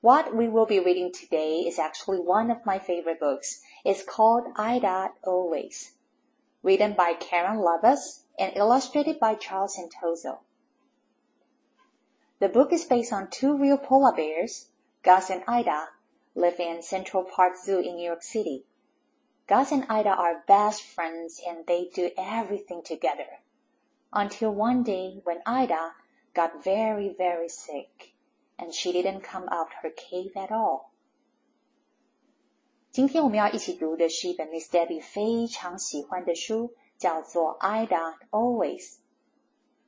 What we will be reading today is actually one of my favorite books. It's called Ida Always, written by Caron Levis and illustrated by Charles Santoso. The book is based on two real polar bears, Gus and Ida, live in Central Park Zoo in New York City. Gus and Ida are best friends and they do everything together. Until one day when Ida got very, very sick and she didn't come out her cave at all. 今天我们要一起读的是一本 Miss Debby 非常喜欢的书，叫做《Ida Always》。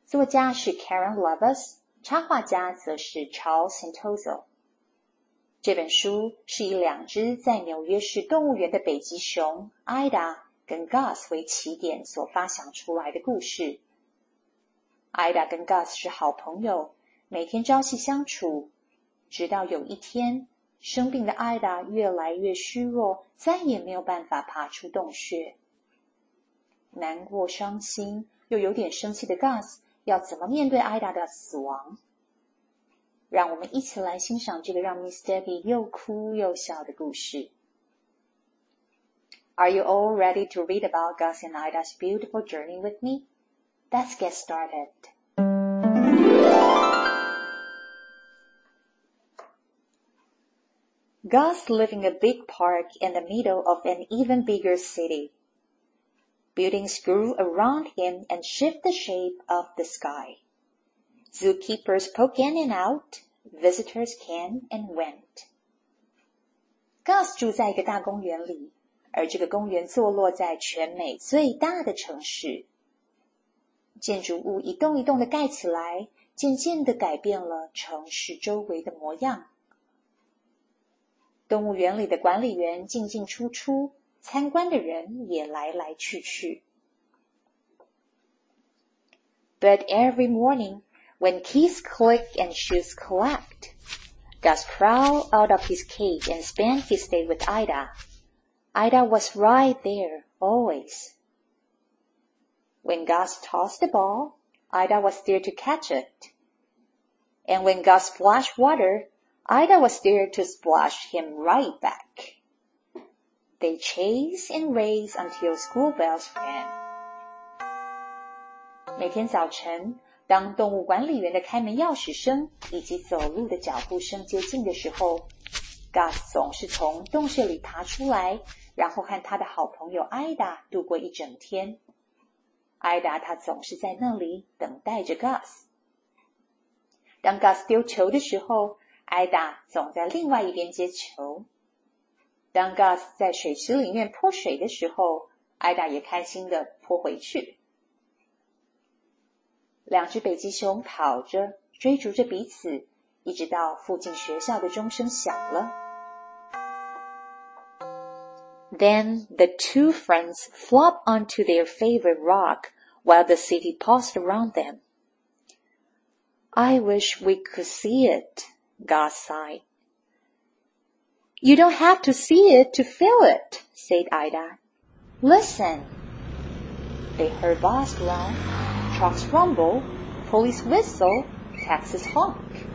作家是 Caron Levis，插画家则是 Charles Santoso。这本书是以两只在纽约市动物园的北极熊 Ida 跟 Gus 为起点所发想出来的故事。Ida 跟 Gus 是好朋友。每天朝夕相处，直到有一天，生病的艾达越来越虚弱，再也没有办法爬出洞穴。难过、伤心又有点生气的 Gus 要怎么面对艾达的死亡？让我们一起来欣赏这个让 Miss Debbie 又哭又笑的故事。Are you all ready to read about Gus and Ida's beautiful journey with me? Let's get started. Gus lived in a big park in the middle of an even bigger city. Buildings grew around him and shifted the shape of the sky. Zookeepers poke in and out, visitors came and went. Gus 住在一个大公园里，而这个公园坐落在全美最大的城市。建筑物一栋一栋的盖起来，渐渐的改变了城市周围的模样。 动物园里的管理员进进出出，参观的人也来来去去。But every morning, when keys click and shoes collect, Gus crawled out of his cage and spent his day with Ida. Ida was right there, always. When Gus tossed the ball, Ida was there to catch it. And when Gus splashed water, Ida was there to splash him right back. They chase and race until school bells rang. 每天早晨，当动物管理员的开门钥匙声以及走路的脚步声接近的时候，Gus 总是从洞穴里爬出来，然后和他的好朋友 Ida 度过一整天。Ida 他总是在那里等待着 Gus。当 Gus 丢球的时候，艾达总在另外一边接球。当 Gus 在水池里面泼水的时候，艾达也开心的泼回去。两只北极熊跑着，追逐着彼此，一直到附近学校的钟声响了。Then the two friends flop onto their favorite rock while the city paused around them. I wish we could see it, Gus sighed. You don't have to see it to feel it, said Ida. Listen. They heard bars groan, trucks rumble, police whistle, taxis honk.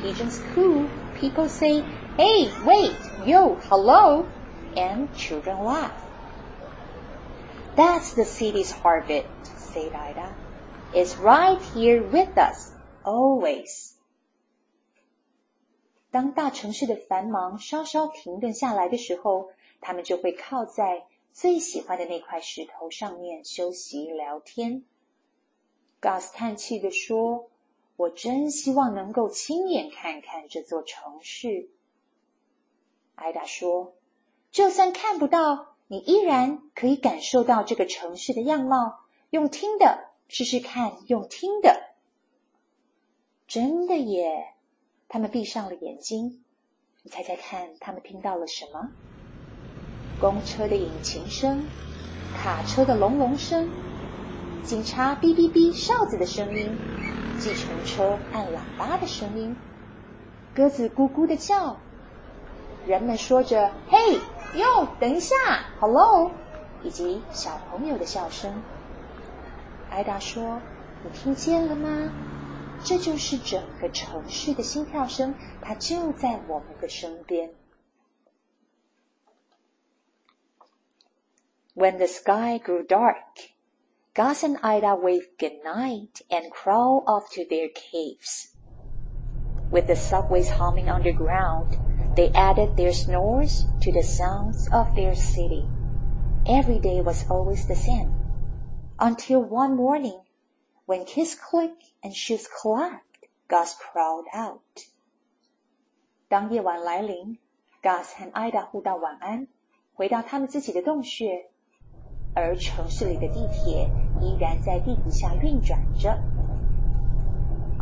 Pigeons coo, people say, hey, wait, yo, hello, and children laugh. That's the city's heartbeat, said Ida. It's right here with us, always. 当大城市的繁忙稍稍停顿下来的时候，他们就会靠在最喜欢的那块石头上面休息聊天。Gus 叹气地说：“我真希望能够亲眼看看这座城市。”艾达说：“就算看不到，你依然可以感受到这个城市的样貌。用听的试试看，用听的，真的耶。”他们闭上了眼睛。你猜猜看，他们听到了什么？公车的引擎声，卡车的隆隆声，警察哔哔哔哨子的声音，计程车按喇叭的声音，鸽子咕咕的叫，人们说着“嘿，哟，等一下，hello”，以及小朋友的笑声。艾达说：“你听见了吗？这就是整个城市的心跳声，它就在我们的身边。” When the sky grew dark, Gus and Ida waved good night and crawled off to their caves. With the subways humming underground, they added their snores to the sounds of their city. Every day was always the same. Until one morning, when kiss click and shoes clacked, Gus crawled out. 当夜晚来临，Gus 和 Ida 互道晚安，回到他们自己的洞穴。而城市里的地铁依然在地底下运转着。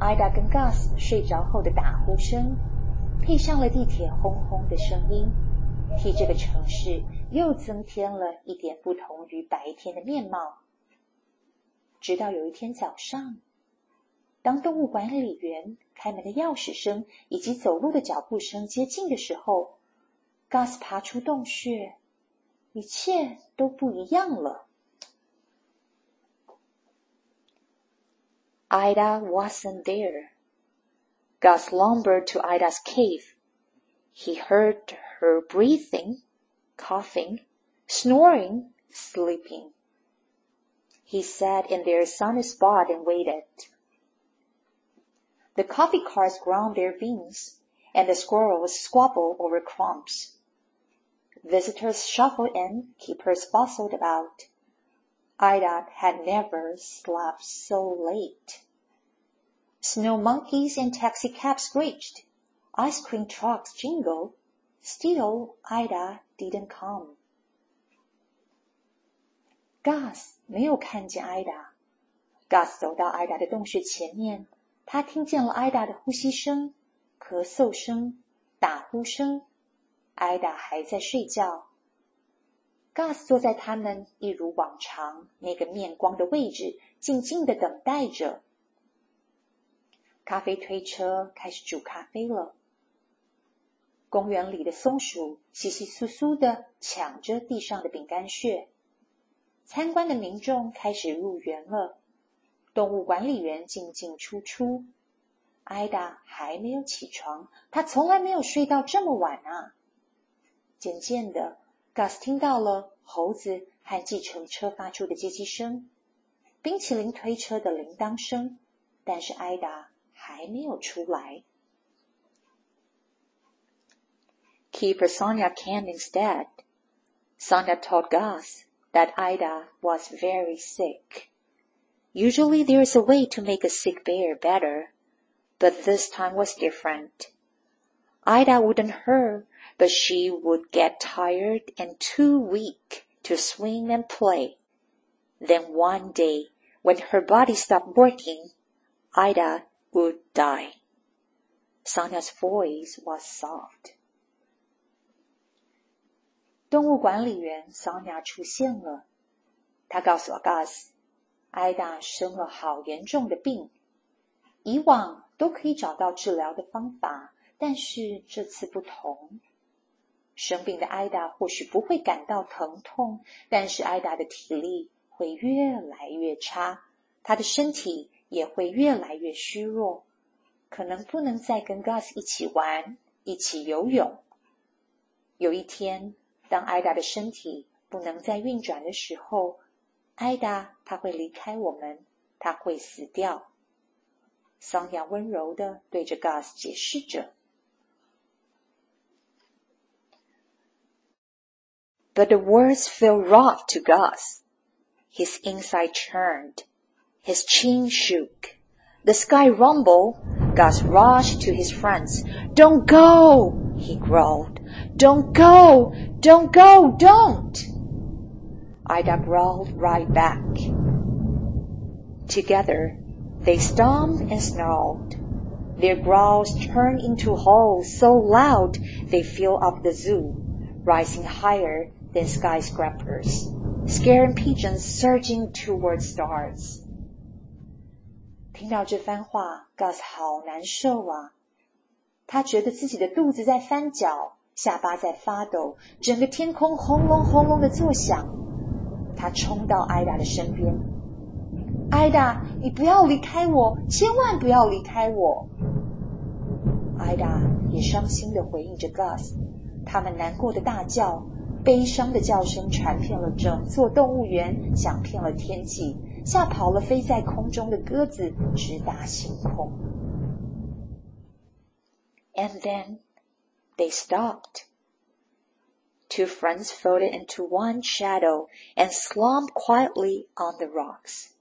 Ida 跟 Gus 睡着后的打呼声，配上了地铁轰轰的声音，替这个城市又增添了一点不同于白天的面貌。直到有一天早上，当动物管理员开门的钥匙声以及走路的脚步声接近的时候，Gus 爬出洞穴。一切都不一样了。Ida wasn't there. Gus lumbered to Ida's cave. He heard her breathing, coughing, snoring, sleeping. He sat in their sunny spot and waited. The coffee carts ground their beans, and the squirrels squabbled over crumbs. Visitors shuffled in, keepers bustled about. Ida had never slept so late. Snow monkeys and taxicabs screeched. Ice cream trucks jingled. Still, Ida didn't come. Gus 没有看见艾达。Gus 走到艾达的洞穴前面，他听见了艾达的呼吸声、咳嗽声、打呼声。艾达还在睡觉。Gus 坐在他们一如往常那个面光的位置，静静的等待着。咖啡推车开始煮咖啡了。公园里的松鼠稀稀疏疏的抢着地上的饼干屑。参观的民众开始入园了。动物管理员进进出出。艾达还没有起床，他从来没有睡到这么晚啊。渐渐的，Gus 听到了猴子和计程车发出的接机声，冰淇淋推车的铃铛声，但是艾达还没有出来。Keeper Sonia came instead. Sonia told Gus that Ida was very sick. Usually there is a way to make a sick bear better, but this time was different. Ida wouldn't hurt but she would get tired and too weak to swing and play. Then one day, when her body stopped working, Ida would die. Sonia's voice was soft. 动物管理员桑雅出现了，他告诉阿嘎斯，艾达生了好严重的病，以往都可以找到治疗的方法，但是这次不同。生病的艾达或许不会感到疼痛，但是艾达的体力会越来越差，她的身体也会越来越虚弱，可能不能再跟 Gus 一起玩、一起游泳。有一天，当艾达的身体不能再运转的时候，艾达她会离开我们，她会死掉。桑雅温柔的对着 Gus 解释着。But the words felt rough to Gus. His inside churned. His chin shook. The sky rumbled. Gus rushed to his friends. Don't go, he growled. Don't go, don't go, don't. Ida growled right back. Together, they stomped and snarled. Their growls turn into howls so loud they fill up the zoo, rising higher than skyscrapers, scaring pigeons surging toward stars. 听到这番话，Gus 好难受啊！他觉得自己的肚子在翻搅， 下巴在发抖，整个天空轰隆轰隆的作响。他冲到艾达的身边，艾达，你不要离开我，千万不要离开我！艾达也伤心的回应着 Gus，他们难过的大叫，悲伤的叫声传遍了整座动物园，响遍了天际，吓跑了飞在空中的鸽子，直达星空。And then they stopped. Two friends folded into one shadow and slumped quietly on the rocks.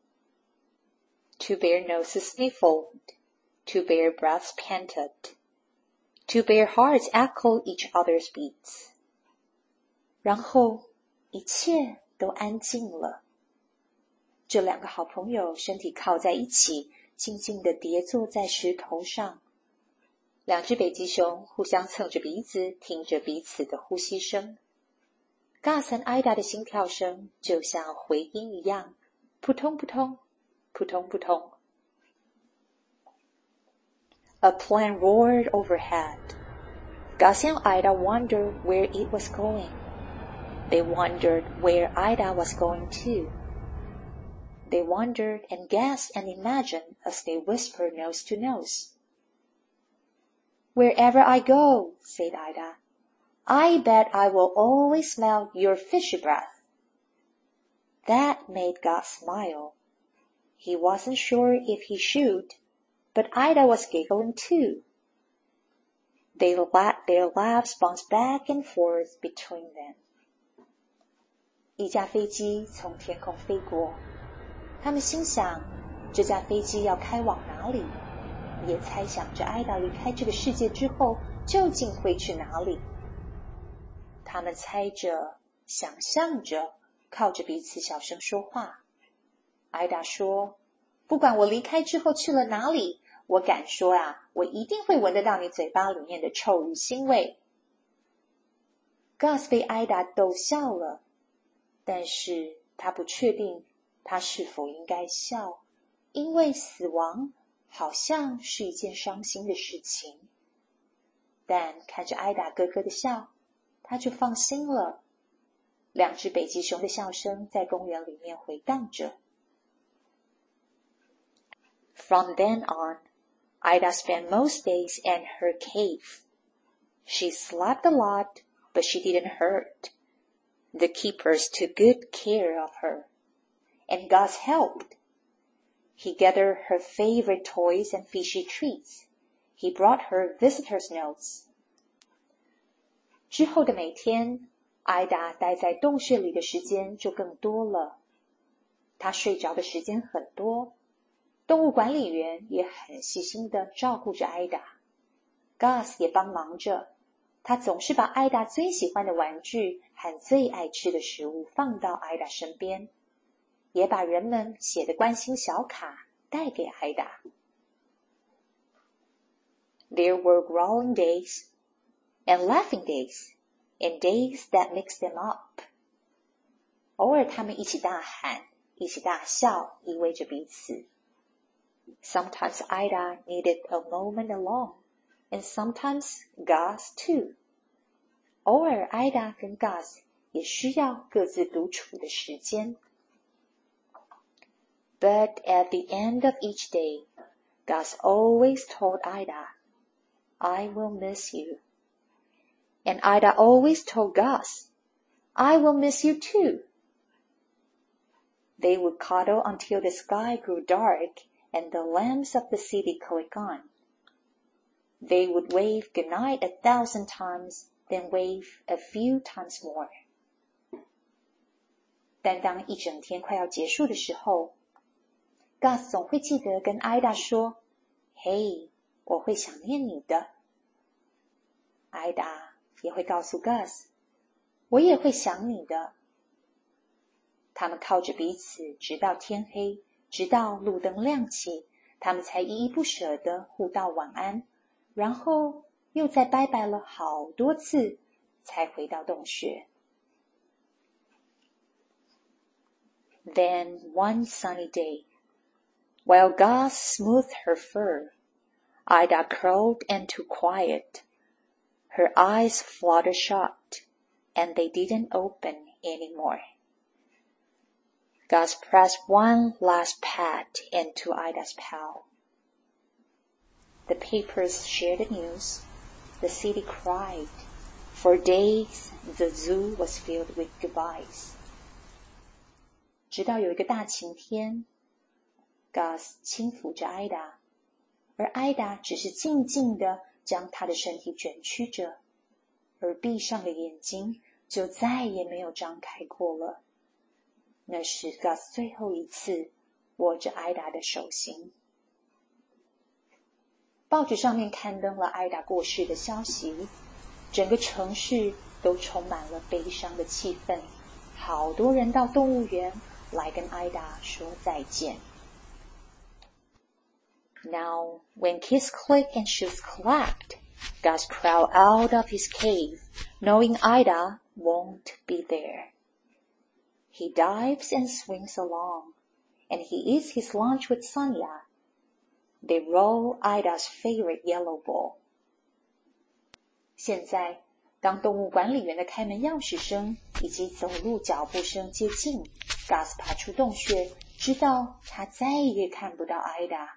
Two bear noses sniffled. Two bear breaths panted. Two bear hearts echoed each other's beats. 然后一切都安静了。这两个好朋友身体靠在一起，静静地叠坐在石头上。两只北极熊互相蹭着鼻子，听着彼此的呼吸声。Gus 和 Ida 的心跳声就像回音一样，扑通扑通，扑通扑通。A plane roared overhead. Gus and Ida wondered where it was going. They wondered where Ida was going too. They wondered and guessed and imagined as they whispered nose to nose. wherever I go," said Ida. "I bet I will always smell your fishy breath." That made Gus smile. He wasn't sure if he should, but Ida was giggling too. They let their laughs bounce back and forth between them. 一架飞机从天空飞过，他们心想：这架飞机要开往哪里？也猜想着艾达离开这个世界之后究竟会去哪里。他们猜着，想象着，靠着彼此小声说话。艾达说：“不管我离开之后去了哪里，我敢说啊，我一定会闻得到你嘴巴里面的臭鱼腥味。”Gus 被艾达逗笑了，但是他不确定他是否应该笑，因为死亡。好像是一件伤心的事情。但看着艾达咯咯的笑，他就放心了。两只北极熊的笑声在公园里面回荡着。From then on, Ida spent most days in her cave. She slept a lot, but she didn't hurt. The keepers took good care of her. And God's help, He gathered her favorite toys and fishy treats. He brought her visitors' notes. 之后的每天，艾达待在洞穴里的时间就更多了。她睡着的时间很多。动物管理员也很细心的照顾着艾达。Gus 也帮忙着。他总是把艾达最喜欢的玩具和最爱吃的食物放到艾达身边。 也把人们写的关心小卡带给艾达。There were growling days and laughing days and days that mixed them up。偶尔他们一起大喊，一起大笑，依偎着彼此。Sometimes Ida needed a moment alone, and sometimes Gus too. 偶尔艾达跟 Gus 也需要各自独处的时间。 but at the end of each day, Gus always told Ida, I will miss you. And Ida always told Gus, I will miss you too. They would cuddle until the sky grew dark and the lamps of the city click on. They would wave goodnight a thousand times, then wave a few times more. 但当一整天快要结束的时候 ，Gus 总会记得跟 Ida 说：“嘿，我会想念你的。”Ida 也会告诉 Gus：“ 我也会想你的。”他们靠着彼此，直到天黑，直到路灯亮起，他们才依依不舍地互道晚安，然后又再拜拜了好多次，才回到洞穴。Then one sunny day, while Gus smoothed her fur, Ida curled into quiet. Her eyes fluttered shut, and they didn't open any more. Gus pressed one last pat into Ida's palm. The papers shared the news. The city cried. For days, the zoo was filled with goodbyes. 直到有一个大晴天 ，Gus 轻抚着艾达，而艾达只是静静的将他的身体卷曲着，而闭上的眼睛就再也没有张开过了。那是 Gus 最后一次握着艾达的手心。报纸上面刊登了艾达过世的消息，整个城市都充满了悲伤的气氛，好多人到动物园。来跟艾达说再见。Now, when kids clicked and shoes clapped, Gus crawled out of his cave, knowing Ida won't be there. He dives and swims along, and he eats his lunch with Sonia. They roll Ida's favorite yellow ball. 现在当动物管理员的开门钥匙声以及走路脚步声接近，Gus 爬出洞穴，知道他再也看不到艾达。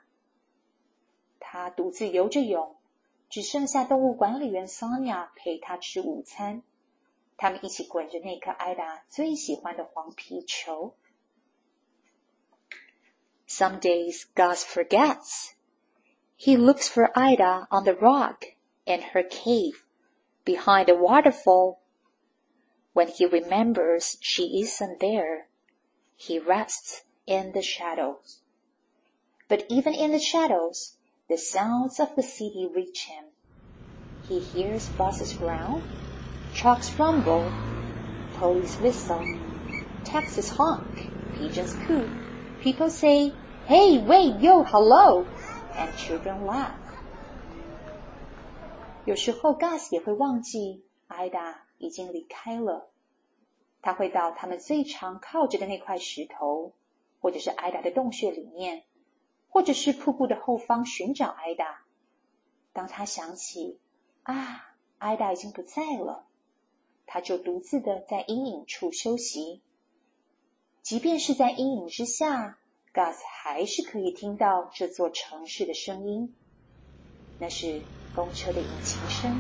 他独自游着泳，只剩下动物管理员 Sonia 陪他吃午餐。他们一起滚着那颗艾达最喜欢的黄皮球。Some days Gus forgets. He looks for Ida on the rock in her cave behind a waterfall. When he remembers she isn't there, he rests in the shadows. But even in the shadows, the sounds of the city reach him. He hears buses growl, trucks rumble, police whistle, taxis honk, pigeons coo, people say, hey, wait, yo, hello, and children laugh. 有时候，Gus 也会忘记艾达已经离开了。他会到他们最常靠着的那块石头，或者是艾达的洞穴里面， 或者是瀑布的后方寻找艾达。当他想起啊，艾达已经不在了，他就独自的在阴影处休息。即便是在阴影之下，Gus 还是可以听到这座城市的声音。那是。公车的引擎声，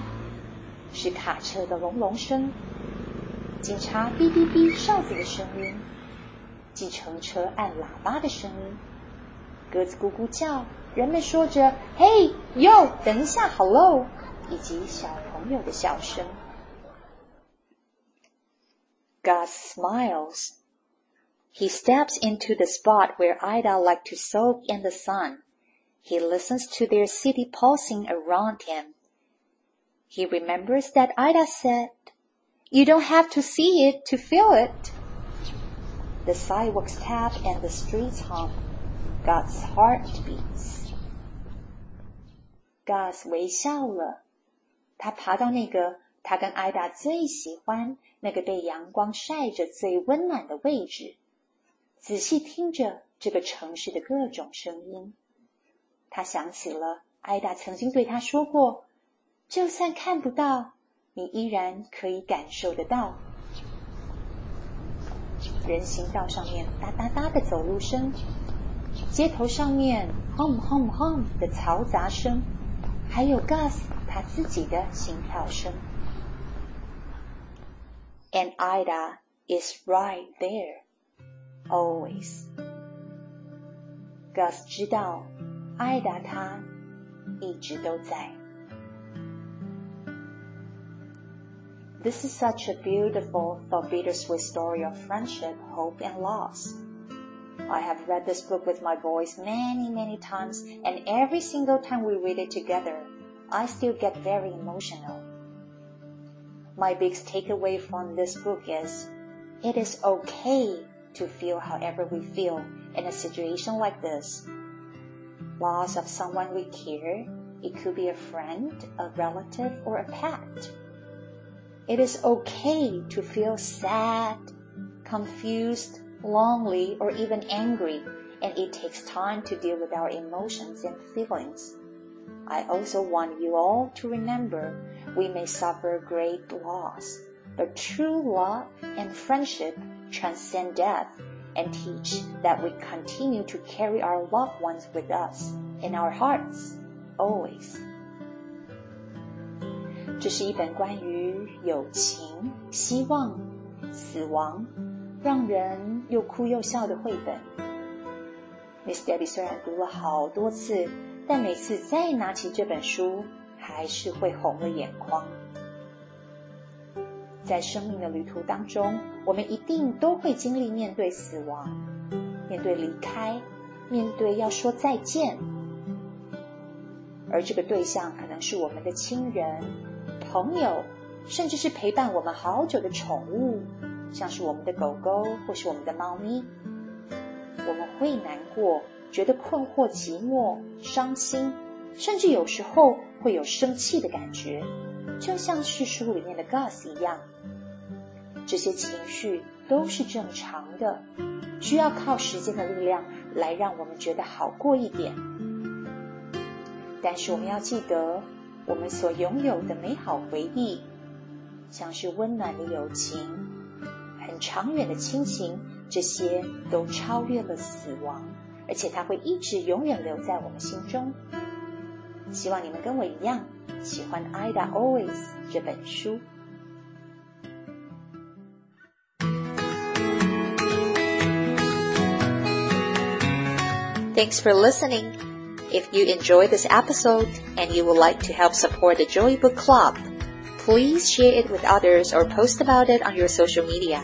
是卡车的隆隆声，警察哔哔哔哨子的声音，计程车按喇叭的声音，鸽子咕咕叫，人们说着“嘿哟，等一下，hello”，以及小朋友的笑声。Gus smiles. He steps into the spot where Ida liked to soak in the sun. He listens to their city pulsing around him. He remembers that Ida said, you don't have to see it to feel it. The sidewalks tap and the streets hum. God's heart beats. Gus 微笑了，他爬到那个他跟艾达最喜欢、那个被阳光晒着最温暖的位置，仔细听着这个城市的各种声音。他想起了艾达曾经对他说过：“就算看不到，你依然可以感受得到。”人行道上面哒哒哒的走路声，街头上面 hum hum hum 的嘈杂声，还有 Gus 他自己的心跳声。And Ida is right there, always. Gus 知道。艾达他一直都在。This is such a beautiful though bittersweet story of friendship, hope, and loss. I have read this book with my boys many, many times, and every single time we read it together, I still get very emotional. My biggest takeaway from this book is it is okay to feel however we feel in a situation like this loss of someone we care. It could be a friend, a relative, or a pet. It is okay to feel sad, confused, lonely, or even angry, and it takes time to deal with our emotions and feelings. I also want you all to remember we may suffer great loss, but true love and friendship transcend death and teach that we continue to carry our loved ones with us in our hearts always. 这是一本关于友情、希望、死亡， 让人又哭又笑的绘本。Miss Debbie 虽然读了好多次，但每次再拿起这本书，还是会红了眼眶。在生命的旅途当中，我们一定都会经历面对死亡、面对离开、面对要说再见，而这个对象可能是我们的亲人、朋友，甚至是陪伴我们好久的宠物，像是我们的狗狗或是我们的猫咪。我们会难过，觉得困惑、寂寞、伤心，甚至有时候会有生气的感觉，就像是书里面的 Gus 一样。这些情绪都是正常的，需要靠时间的力量来让我们觉得好过一点。但是我们要记得，我们所拥有的美好回忆，像是温暖的友情、很长远的亲情，这些都超越了死亡，而且它会一直永远留在我们心中。希望你们跟我一样喜欢《Ida Always》这本书。Thanks for listening. If you enjoyed this episode and you would like to help support the Joy Book Club, please share it with others or post about it on your social media.